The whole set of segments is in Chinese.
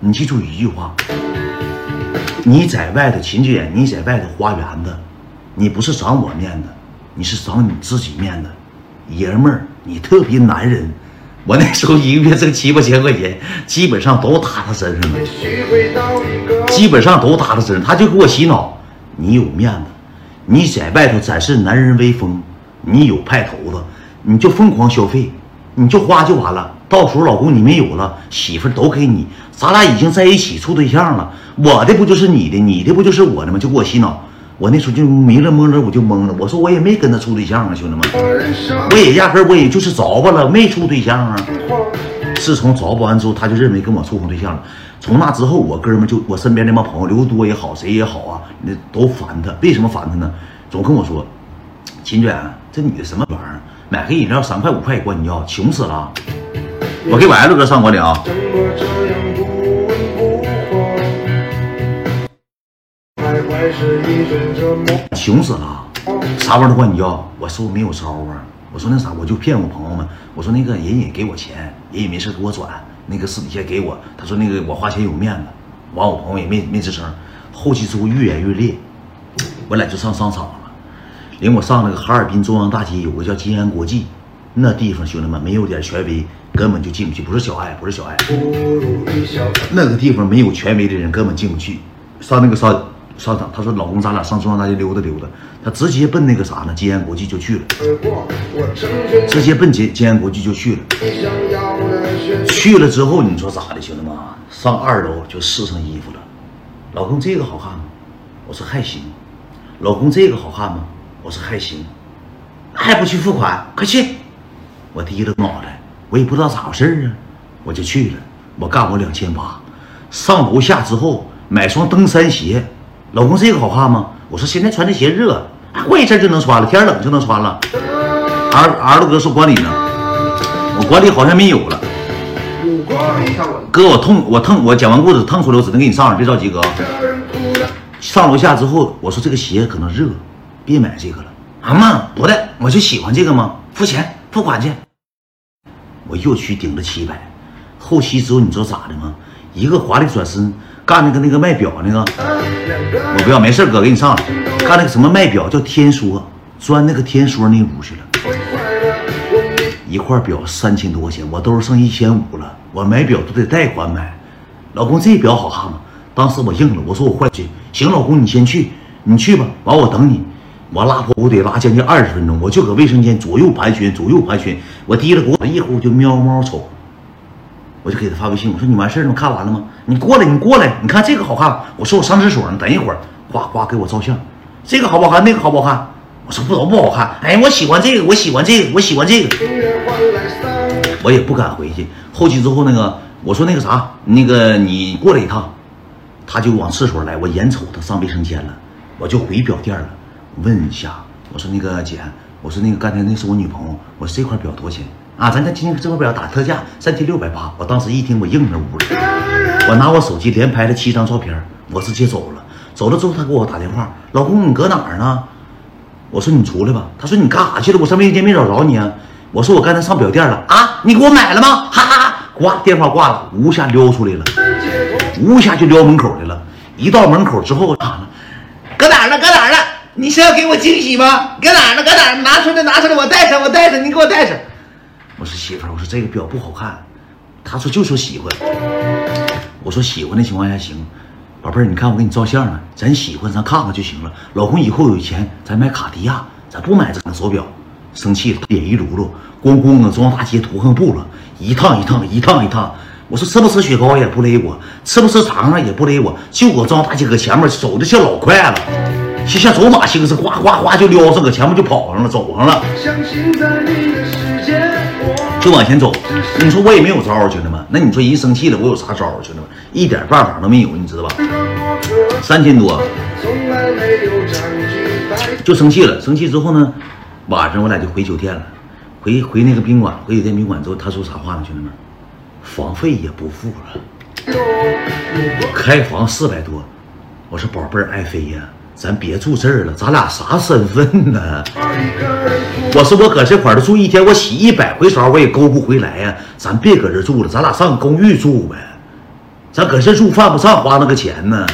你记住一句话：你在外头，秦姐，你在外头花园子，你不是长我面子，你是长你自己面子。爷们儿，你特别男人。我那时候一个月挣七八千块钱，基本上都搭他身上了，基本上都搭他身上。他就给我洗脑：你有面子，你在外头展示男人威风，你有派头子，你就疯狂消费，你就花就完了。到时候老公你没有了，媳妇都给你，咱俩已经在一起处对象了。我的不就是你的，你的不就是我的吗？就给我洗脑。我那时候就迷了蒙了，我就懵了。我说我也没跟他处对象啊，兄弟们，我也压根我也就是着吧了，没处对象啊。自从着吧完之后，他就认为跟我处上对象了。从那之后，我哥们就我身边那帮朋友，刘多也好，谁也好啊，那都烦他。为什么烦他呢？总跟我说，秦卷，这女的什么玩意儿？买个饮料三块五块也管你要，穷死了。我给我 L 哥上管理啊。穷死了，啥玩意儿都管你要。我是不是没有招啊。我说那啥，我就骗我朋友们。我说那个人也给我钱，人也没事给我转，那个私底下给我。他说那个我花钱有面子。完我朋友也没没吱声。后期之后越演越烈，我俩就上商场了，领我上那个哈尔滨中央大街有个叫金安国际，那地方兄弟们没有点权威。根本就进不去，不是小爱，不是小爱，那个地方没有权威的人根本进不去。上那个商商场，他说：“老公，咱俩上中央大街溜达溜达。”他直接奔那个啥呢？金安国际就去了，直接奔金金安国际就去了。去了之后，你说咋的，兄弟们？上二楼就试上衣服了。老公，这个好看吗？我说还行。老公，这个好看吗？我说还行。还不去付款？快去！我低着脑袋。我也不知道咋回事啊，我就去了。我干我两千八，上楼下之后买双登山鞋。老公，这个好看吗？我说现在穿这鞋热，过一阵就能穿了，天冷就能穿了。儿儿子哥说管理呢，我管理好像没有了。哥，我痛，我痛，我讲完故事痛出来，我只能给你上了，别着急，哥。上楼下之后，我说这个鞋可能热，别买这个了。啊妈，不的，我就喜欢这个吗？付钱，付款去。我又去顶了七百，后期之后你知道咋的吗？一个华丽转身干那个那个卖表那个，我不要，没事哥给你上。干那个什么卖表叫天梭，钻那个天梭那屋去了。一块表三千多块钱，我兜剩一千五了。我买表都得贷款买。老公这表好看吗？当时我应了，我说我换去。行，老公你先去，你去吧，完我等你。我拉破，我得拉将近二十分钟，我就搁卫生间左右盘旋，左右盘旋。我提了我一会儿就喵猫瞅，我就给他发微信，我说你完事儿了，看完了吗？你过来，你过来，你看这个好看。我说我上厕所呢，等一会儿，呱呱给我照相。这个好不好看？那个好不好看？我说不都不好看。哎，我喜欢这个，我喜欢这个，我喜欢这个。我也不敢回去。后期之后那个，我说那个啥，那个你过来一趟，他就往厕所来，我眼瞅他上卫生间了，我就回表店了。问一下，我说那个姐，我说那个刚才那是我女朋友，我说这块表多少钱啊？咱家今天这块表打特价，三千六百八。我当时一听，我硬着屋里，我拿我手机连拍了七张照片，我直接走了。走了之后，他给我打电话，老公你搁哪儿呢？我说你出来吧。他说你干啥去了？我上卫生间没找着你啊。我说我刚才上表店了啊，你给我买了吗？哈哈，挂电话挂了，呜下撩出来了，呜下就撩门口来了。一到门口之后，啊，搁哪儿呢？搁哪？你是要给我惊喜吗？搁哪呢？搁哪？拿出来，拿出来，我戴上，我戴上，你给我戴上。我说媳妇儿，我说这个表不好看。他说就说喜欢。我说喜欢的情况下行。宝贝儿，你看我给你照相呢，咱喜欢咱看看就行了。老公以后有钱咱买卡地亚，咱不买这个手表。生气了，脸一噜噜，咣咣的中央大街图横步了，一趟一趟，一趟一趟。我说吃不吃雪糕也不勒我，吃不吃肠子也不勒我，就我中央大街搁前面走的像老快了。就像走马星似的，哗哗哗就撩上，搁前面就跑上了，走上了，就往前走。你说我也没有招兄弟们。那你说人生气了，我有啥招兄弟们？一点办法都没有，你知道吧？三千多，就生气了。生气之后呢，晚上我俩就回酒店了，回回那个宾馆，回酒店宾馆之后，他说啥话呢？兄弟们，房费也不付了，开房四百多。我说宝贝儿，爱妃呀。咱别住这儿了，咱俩啥身份呢？我说我搁这块儿都住一天，我洗一百回澡我也勾不回来呀。咱别搁这住了，咱俩上公寓住呗。咱搁这住犯不上花那个钱呢。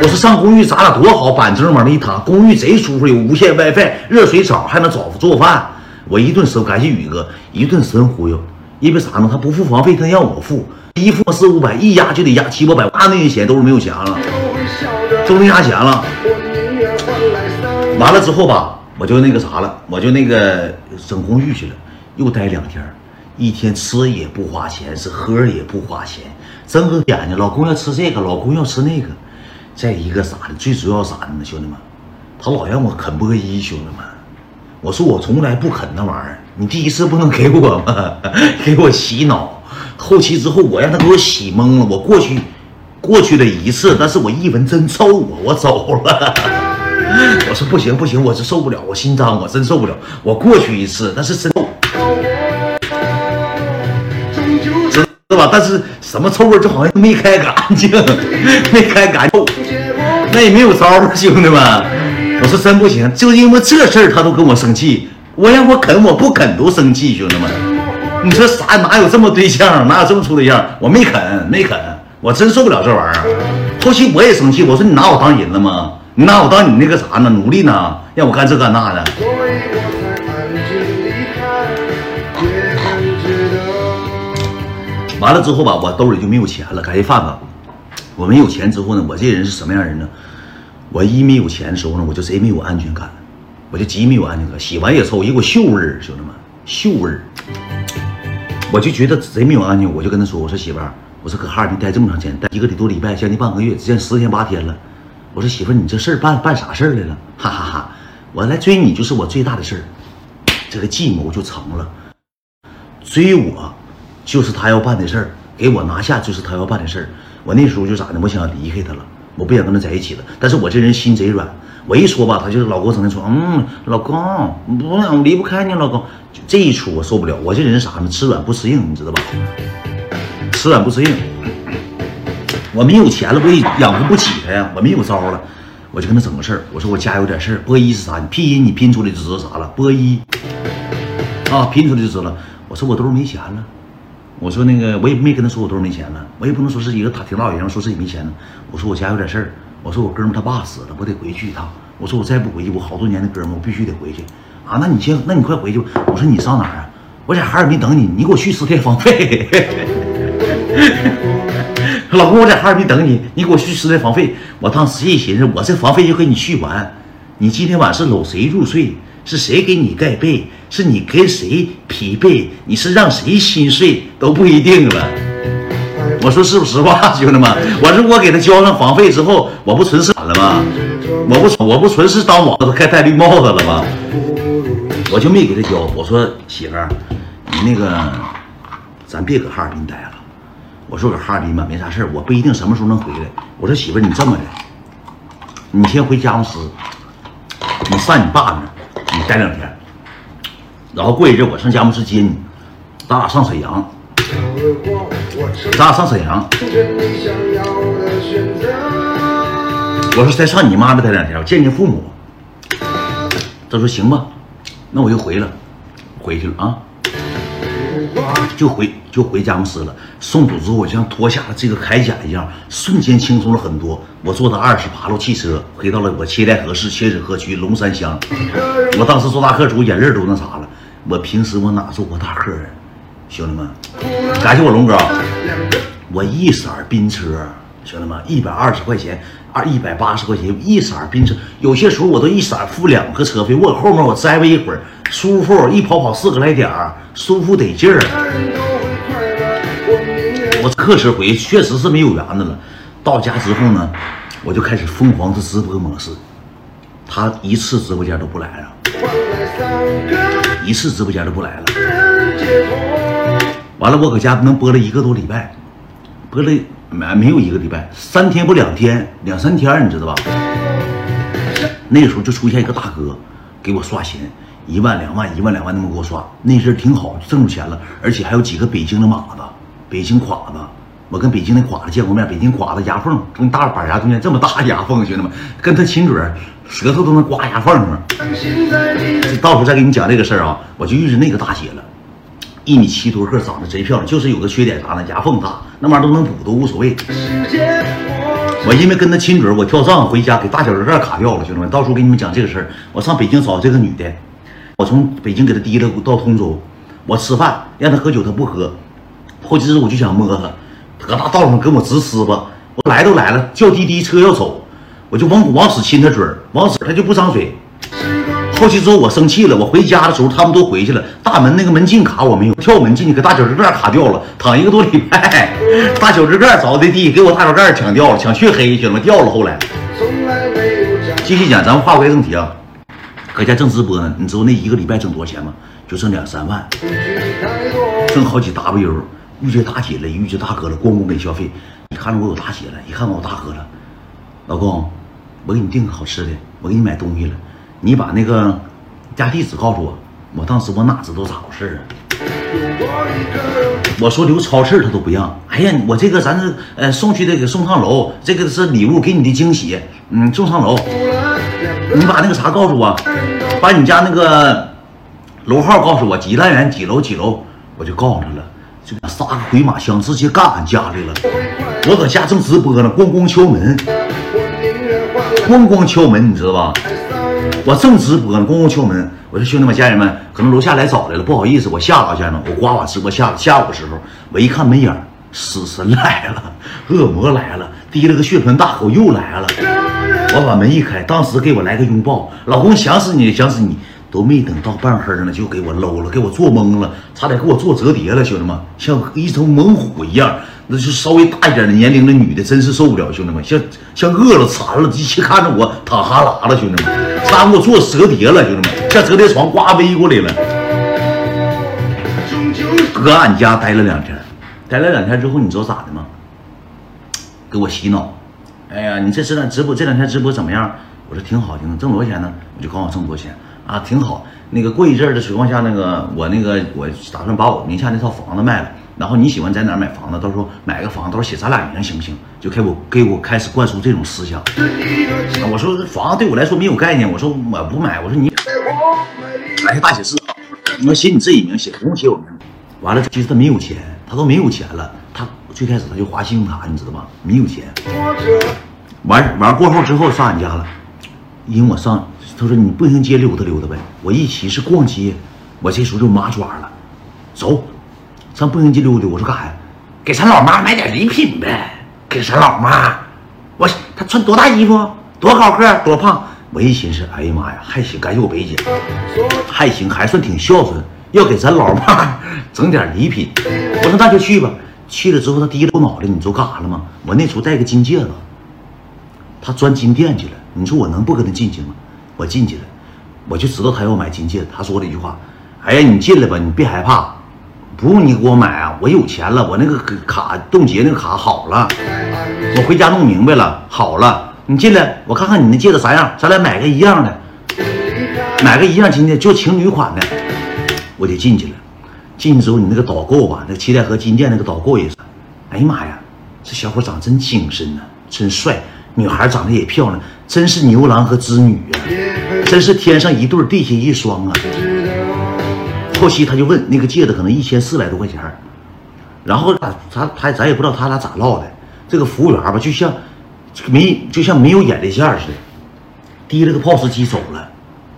我说上公寓咱俩多好，板正往那一躺，公寓贼舒服，有无线 WiFi，热水澡，还能早做饭。我一顿神，感谢宇哥，一顿神忽悠。因为啥呢？他不付房费，他让我付，一付四五百，一压就得压七八百，那那些钱都是没有钱了，都没啥钱了。完了之后吧，我就那个啥了，我就那个整公寓去了，又待两天，一天吃也不花钱，是喝也不花钱，睁个眼睛，老公要吃这个，老公要吃那个，再一个啥的，最主要啥呢，兄弟们，他老让我啃波一，兄弟们，我说我从来不啃那玩意儿，你第一次不能给我吗？给我洗脑，后期之后我让他给我洗懵了，我过去过去了一次，但是我一闻真臭啊，我走了。我说不行不行，我是受不了，我心脏我真受不了。我过去一次，但是真臭，知道吧？但是什么臭味就好像没开干净，没开干净，那也没有招兄弟们。我说真不行，就因为这事儿他都跟我生气，我让我啃我不啃都生气，兄弟们。你说啥？哪有这么对象？哪有这么处对象？我没啃没啃，我真受不了这玩意儿。后期我也生气，我说你拿我当人了吗？你拿我当你那个啥呢？奴隶呢？让我干这干那的。完了之后吧，我兜里就没有钱了。感谢范范，我没有钱之后呢，我这人是什么样人呢？我一没有钱的时候呢，我就贼没有安全感，我就极没有安全感。洗完也臭，一股锈味儿，兄弟们，锈味儿。我就觉得贼没有安全感，我就跟他说：“我说媳妇儿，我说搁哈尔滨待这么长时间，待一个多礼拜，将近半个月，只见十天八天了。”我说媳妇，你这事儿办办啥事儿来了？哈哈哈！我来追你就是我最大的事儿，这个计谋就成了。追我就是他要办的事儿，给我拿下就是他要办的事儿。我那时候就咋的？我想离开他了，我不想跟他在一起了。但是我这人心贼软，我一说吧，他就是老给我整天说，嗯，老公，不我离不开你，老公。这一出我受不了。我这人啥呢？吃软不吃硬，你知道吧？吃软不吃硬。我没有钱了，我也养活不起他呀，我没有招了，我就跟他整个事儿。我说我家有点事儿，波一是啥？你拼音你拼出来就知道啥了。波一啊，拼出来就知道。我说我兜没钱了，我说那个我也没跟他说我兜没钱了，我也不能说是一个他挺老爷们说自己没钱了。我说我家有点事儿，我说我哥们他爸死了，我得回去一趟。我说我再不回去，我好多年的哥们我必须得回去啊。那你先，那你快回去吧。我说你上哪儿啊？我在哈尔滨等你，你给我续十天房费。老公，我在哈尔滨等你，你给我续十天房费。我当时一寻思，我这房费就给你续完。你今天晚上是搂谁入睡？是谁给你盖被？是你跟谁疲惫？你是让谁心碎都不一定了。我说是不是实话，兄弟们？我如果给他交上房费之后，我不纯是了吗？我不我不纯是当王子开戴绿帽子了吗？我就没给他交。我说媳妇儿，你那个，咱别搁哈尔滨待了。我说搁哈尔滨吧，没啥事儿，我不一定什么时候能回来。我说媳妇儿，你这么的，你先回佳木斯，你上你爸那，你待两天，然后过一阵我上佳木斯接你，咱俩上沈阳，咱俩上沈阳。我说再上你妈那待两天，我见见父母。他说行吧，那我就回了，回去了啊。就回就回佳木斯了。送走之后，我就像脱下了这个铠甲一样，瞬间轻松了很多。我坐的二十八路汽车，回到了我七代河市切水河区龙山乡。我当时坐大客，主眼泪都那啥了。我平时我哪坐过大客啊？兄弟们，感谢我龙哥，我一色宾车，兄弟们，一百二十块钱，二一百八十块钱一色宾车。有些时候我都一色付两个车费，我后面我栽吧一会儿，舒服，一跑跑四个来点。舒服得劲儿，我客车回确实是没有缘子了。到家之后呢，我就开始疯狂的直播模式，他一次直播间都不来了，一次直播间都不来了。完了，我搁家能播了一个多礼拜，播了没没有一个礼拜，三天不两天，两三天，你知道吧？那个时候就出现一个大哥给我刷钱。一万两万一万两万那么给我刷，那阵儿挺好，挣着钱了，而且还有几个北京的马子，北京侉子，我跟北京那侉子见过面，北京侉子牙缝跟大板牙中间这么大牙缝，兄弟们，跟他亲嘴，舌头都能刮牙缝上。到时候再给你讲这个事儿啊，我就遇着那个大姐了，一米七多个，长得贼漂亮，就是有个缺点啥呢？牙缝大。那玩意儿都能补，都无所谓。我因为跟他亲嘴，我跳账回家给大小人盖卡掉了，兄弟们，到时候给你们讲这个事儿。我上北京找这个女的，我从北京给他提了到通州，我吃饭让他喝酒，他不喝。后期我就想摸他，搁大道上跟我直撕吧。我来都来了，叫滴滴车要走，我就往往死亲他嘴，往死他就不张嘴。后期之后我生气了，我回家的时候他们都回去了，大门那个门禁卡我没有，跳门进去给大脚趾盖卡掉了，躺一个多礼拜，大脚趾盖着的地，给我大脚盖抢掉了，抢血黑，兄弟们掉了。后来继续讲，咱们话归正题啊，搁家正直播呢，你知道那一个礼拜挣多少钱吗？就挣两三万，挣好几 W，遇见大姐了，遇见大哥了，咣咣给消费。你看着我有大姐了，一看我大哥了，老公，我给你订个好吃的，我给你买东西了。你把那个家地址告诉我，我当时我哪知道咋回事啊？我说留超市他都不让。哎呀，我这个咱是呃送去的给送上楼，这个是礼物给你的惊喜，嗯，送上楼。你把那个啥告诉我，把你家那个楼号告诉我，几单元几楼几楼，我就告诉他了。就仨个鬼马枪直接干俺家里了。我搁家正直播呢，咣咣敲门，咣咣敲门，你知道吧？我正直播呢，咣咣敲门。我说兄弟们、家人们，可能楼下来早来了，不好意思，我下了，家人们。我呱呱直播下下午的时候，我一看没影死神来了，恶魔来了，提了个血盆大口又来了。我把门一开，当时给我来个拥抱，老公想死你，想死你，都没等到半黑呢，就给我搂了，给我做懵了，差点给我做折叠了，兄弟们，像一头猛虎一样。那就稍微大一点的年龄的女的，真是受不了，兄弟们，像像饿了馋了，一起看着我淌哈喇了，兄弟们，他给我做折叠了，兄弟们，像折叠床呱飞过来了。搁俺家待了两天，待了两天之后，你知道咋的吗？给我洗脑，哎呀，你这这两直播这两天直播怎么样？我说挺好，挺好挣多少钱呢？我就告诉挣多少钱啊，挺好。那个过一阵的情况下，那个我那个我打算把我名下那套房子卖了。然后你喜欢在哪儿买房子？到时候买个房，到时候写咱俩名行不行？就给我给我开始灌输这种思想。我说这房子对我来说没有概念。我说我不买。我说你来大写字，你要写你自己名，写不用写我名。完了，其实他没有钱，他都没有钱了。他最开始他就花信用卡，你知道吧？没有钱。完完过后之后上俺家了，引我上，他说你步行街溜达溜达呗。我一骑是逛街，我这时候就麻爪了，走。上步行街溜达，我说干啥呀？给咱老妈买点礼品呗。给咱老妈，我她穿多大衣服？多高个？多胖？我一寻思，哎呀妈呀，还行，感谢我北姐，还行，还算挺孝顺，要给咱老妈 整点礼品。我说那就去吧。去了之后，他低着我脑袋，你知道干啥了吗？我那时候戴个金戒指，他钻金店去了。你说我能不跟他进去吗？我进去了，我就知道他要买金戒指。他说了一句话：“哎呀，你进来吧，你别害怕。”不用你给我买啊，我有钱了，我那个卡冻结那个卡好了，我回家弄明白了，好了，你进来，我看看你那戒指啥样，咱俩买个一样的，买个一样金的，就情侣款的，我就进去了。进去之后，你那个导购吧，那七代河金店那个导购也是，哎呀妈呀，这小伙长真精神呐，真帅，女孩长得也漂亮，真是牛郎和织女啊，真是天上一对地下一双啊。后期他就问那个戒指可能一千四百多块钱然后他他他咱也不知道他俩咋唠的。这个服务员吧，就像没就像没有眼力见似的，提了个 POS 机走了，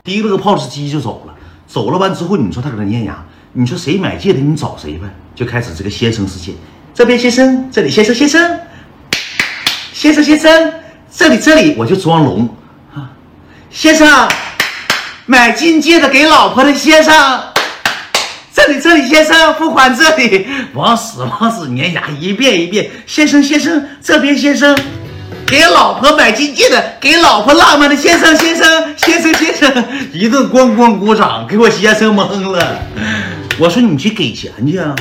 提了个 POS 机就走了。走了完之后，你说他搁那粘牙，你说谁买戒指你找谁呗？就开始这个先生事件，这边先生，这里先生先生，先生先生，这里这里我就装聋啊，先生买金戒指给老婆的先生。这里，这里，先生付款这里，往死往死粘牙，一遍一遍。先生，先生，这边先生，给老婆买金戒指，给老婆浪漫的先生，先生，先生，先生，一顿咣咣鼓掌，给我先生懵了。我说你去给钱去啊！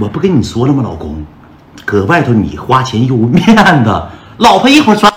我不跟你说了吗，老公，搁外头你花钱有面子，老婆一会儿穿。